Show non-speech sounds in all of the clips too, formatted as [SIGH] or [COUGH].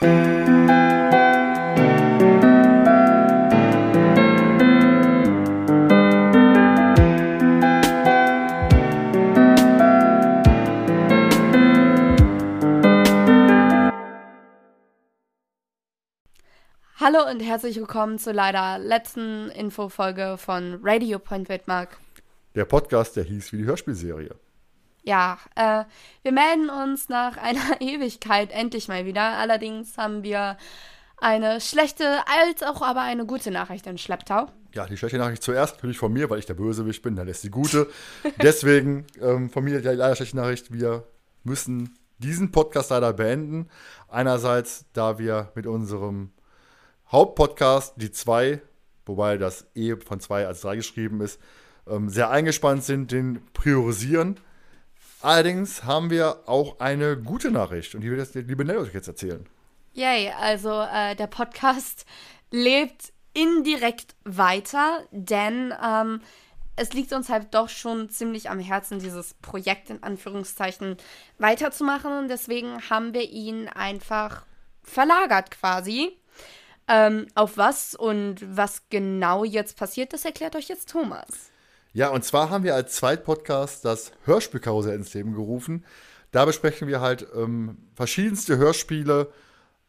Hallo und herzlich willkommen zur leider letzten Infofolge von Radio Point Widmark. Der Podcast, der hieß wie die Hörspielserie. Ja, äh, wir melden uns nach einer [LAUGHS] Ewigkeit endlich mal wieder. Allerdings haben wir eine schlechte als auch aber eine gute Nachricht in Schlepptau. Ja, die schlechte Nachricht zuerst natürlich von mir, weil ich der Bösewicht bin, dann ist die gute. [LAUGHS] Deswegen ähm, von mir die leider schlechte Nachricht, wir müssen diesen Podcast leider beenden. Einerseits, da wir mit unserem Hauptpodcast, die zwei, wobei das E von zwei als drei geschrieben ist, ähm, sehr eingespannt sind, den priorisieren. Allerdings haben wir auch eine gute Nachricht und die wird jetzt die liebe Nell euch jetzt erzählen. Yay, also äh, der Podcast [LAUGHS] lebt indirekt weiter, denn ähm, es liegt uns halt doch schon ziemlich am Herzen, dieses Projekt in Anführungszeichen weiterzumachen. Und deswegen haben wir ihn einfach verlagert quasi. Ähm, auf was und was genau jetzt passiert, das erklärt euch jetzt Thomas. Ja, und zwar haben wir als Zweitpodcast das Hörspielkarussell ins Leben gerufen. Da besprechen wir halt ähm, verschiedenste Hörspiele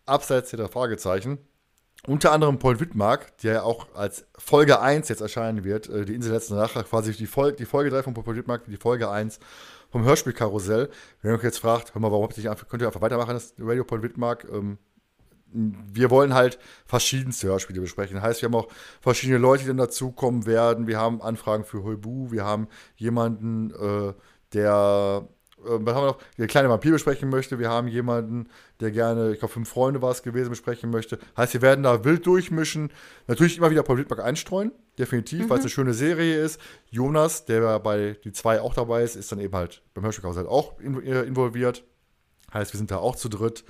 abseits der Fragezeichen. Unter anderem Paul Wittmark, der ja auch als Folge 1 jetzt erscheinen wird, äh, die Insel letzten Rache, quasi die, Fol die Folge 3 von Paul Wittmark, die Folge 1 vom Hörspielkarussell. Wenn ihr euch jetzt fragt, hör mal, warum habt ihr nicht, könnt ihr einfach weitermachen, das Radio Paul Wittmark, ähm, wir wollen halt verschiedenste Hörspiele besprechen. Heißt, wir haben auch verschiedene Leute, die dann dazukommen werden. Wir haben Anfragen für Holbu, wir haben jemanden, äh, der äh, was haben wir noch? Der kleine Vampir besprechen möchte. Wir haben jemanden, der gerne, ich glaube, fünf Freunde war es gewesen, besprechen möchte. Heißt, wir werden da wild durchmischen. Natürlich immer wieder Paul Wittmark einstreuen, definitiv, mhm. weil es eine schöne Serie ist. Jonas, der bei die zwei auch dabei ist, ist dann eben halt beim Hörspielhaus halt auch äh, involviert. Heißt, wir sind da auch zu dritt.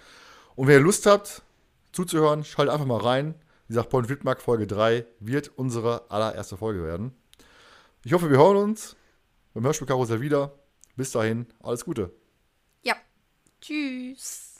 Und wenn ihr Lust habt, zuzuhören, schaltet einfach mal rein. Wie gesagt, Point Wildmark Folge 3 wird unsere allererste Folge werden. Ich hoffe, wir hören uns beim Hörspielkarussell wieder. Bis dahin, alles Gute. Ja. Tschüss.